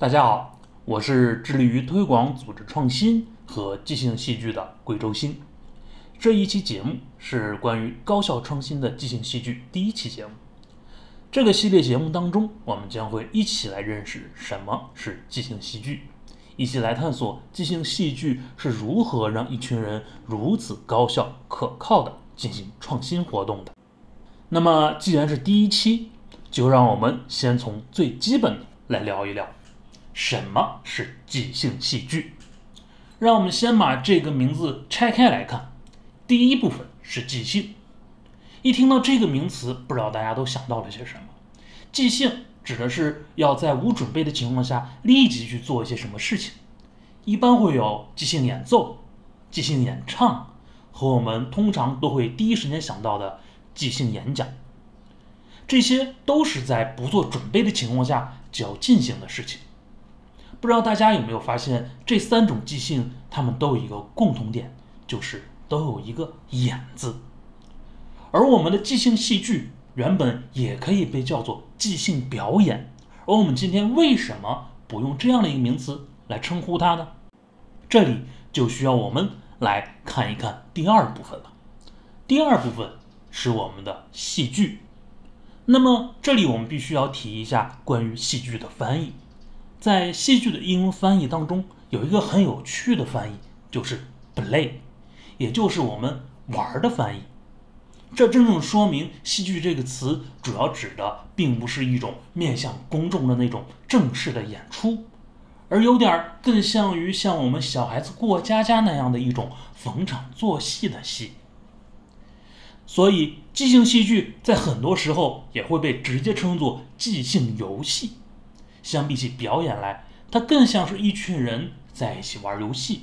大家好，我是致力于推广组织创新和即兴戏剧的贵州新。这一期节目是关于高效创新的即兴戏剧第一期节目。这个系列节目当中，我们将会一起来认识什么是即兴戏剧，一起来探索即兴戏剧是如何让一群人如此高效可靠的进行创新活动的。那么，既然是第一期，就让我们先从最基本的来聊一聊，什么是即兴戏剧？让我们先把这个名字拆开来看。第一部分是即兴。一听到这个名词，不知道大家都想到了些什么？即兴指的是要在无准备的情况下立即去做一些什么事情，一般会有即兴演奏、即兴演唱，和我们通常都会第一时间想到的。即兴演讲，这些都是在不做准备的情况下就要进行的事情。不知道大家有没有发现，这三种即兴，它们都有一个共同点，就是都有一个“演”字。而我们的即兴戏剧原本也可以被叫做即兴表演，而我们今天为什么不用这样的一个名词来称呼它呢？这里就需要我们来看一看第二部分了。第二部分。是我们的戏剧，那么这里我们必须要提一下关于戏剧的翻译。在戏剧的英文翻译当中，有一个很有趣的翻译，就是 play，也就是我们玩的翻译。这真正说明戏剧这个词主要指的并不是一种面向公众的那种正式的演出，而有点更像于像我们小孩子过家家那样的一种逢场作戏的戏。所以，即兴戏剧在很多时候也会被直接称作即兴游戏。相比起表演来，它更像是一群人在一起玩游戏。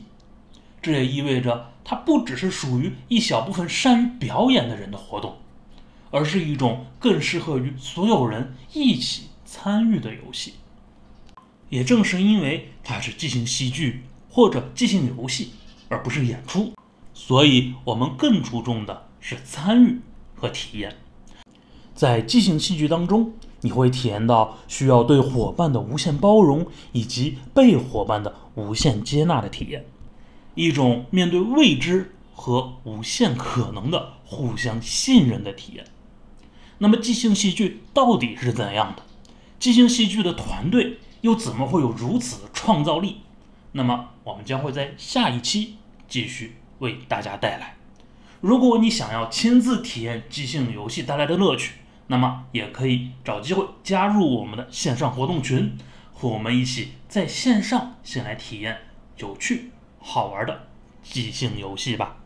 这也意味着，它不只是属于一小部分善于表演的人的活动，而是一种更适合于所有人一起参与的游戏。也正是因为它是即兴戏剧或者即兴游戏，而不是演出，所以我们更注重的。是参与和体验，在即兴戏剧当中，你会体验到需要对伙伴的无限包容，以及被伙伴的无限接纳的体验，一种面对未知和无限可能的互相信任的体验。那么，即兴戏剧到底是怎样的？即兴戏剧的团队又怎么会有如此的创造力？那么，我们将会在下一期继续为大家带来。如果你想要亲自体验即兴游戏带来的乐趣，那么也可以找机会加入我们的线上活动群，和我们一起在线上先来体验有趣好玩的即兴游戏吧。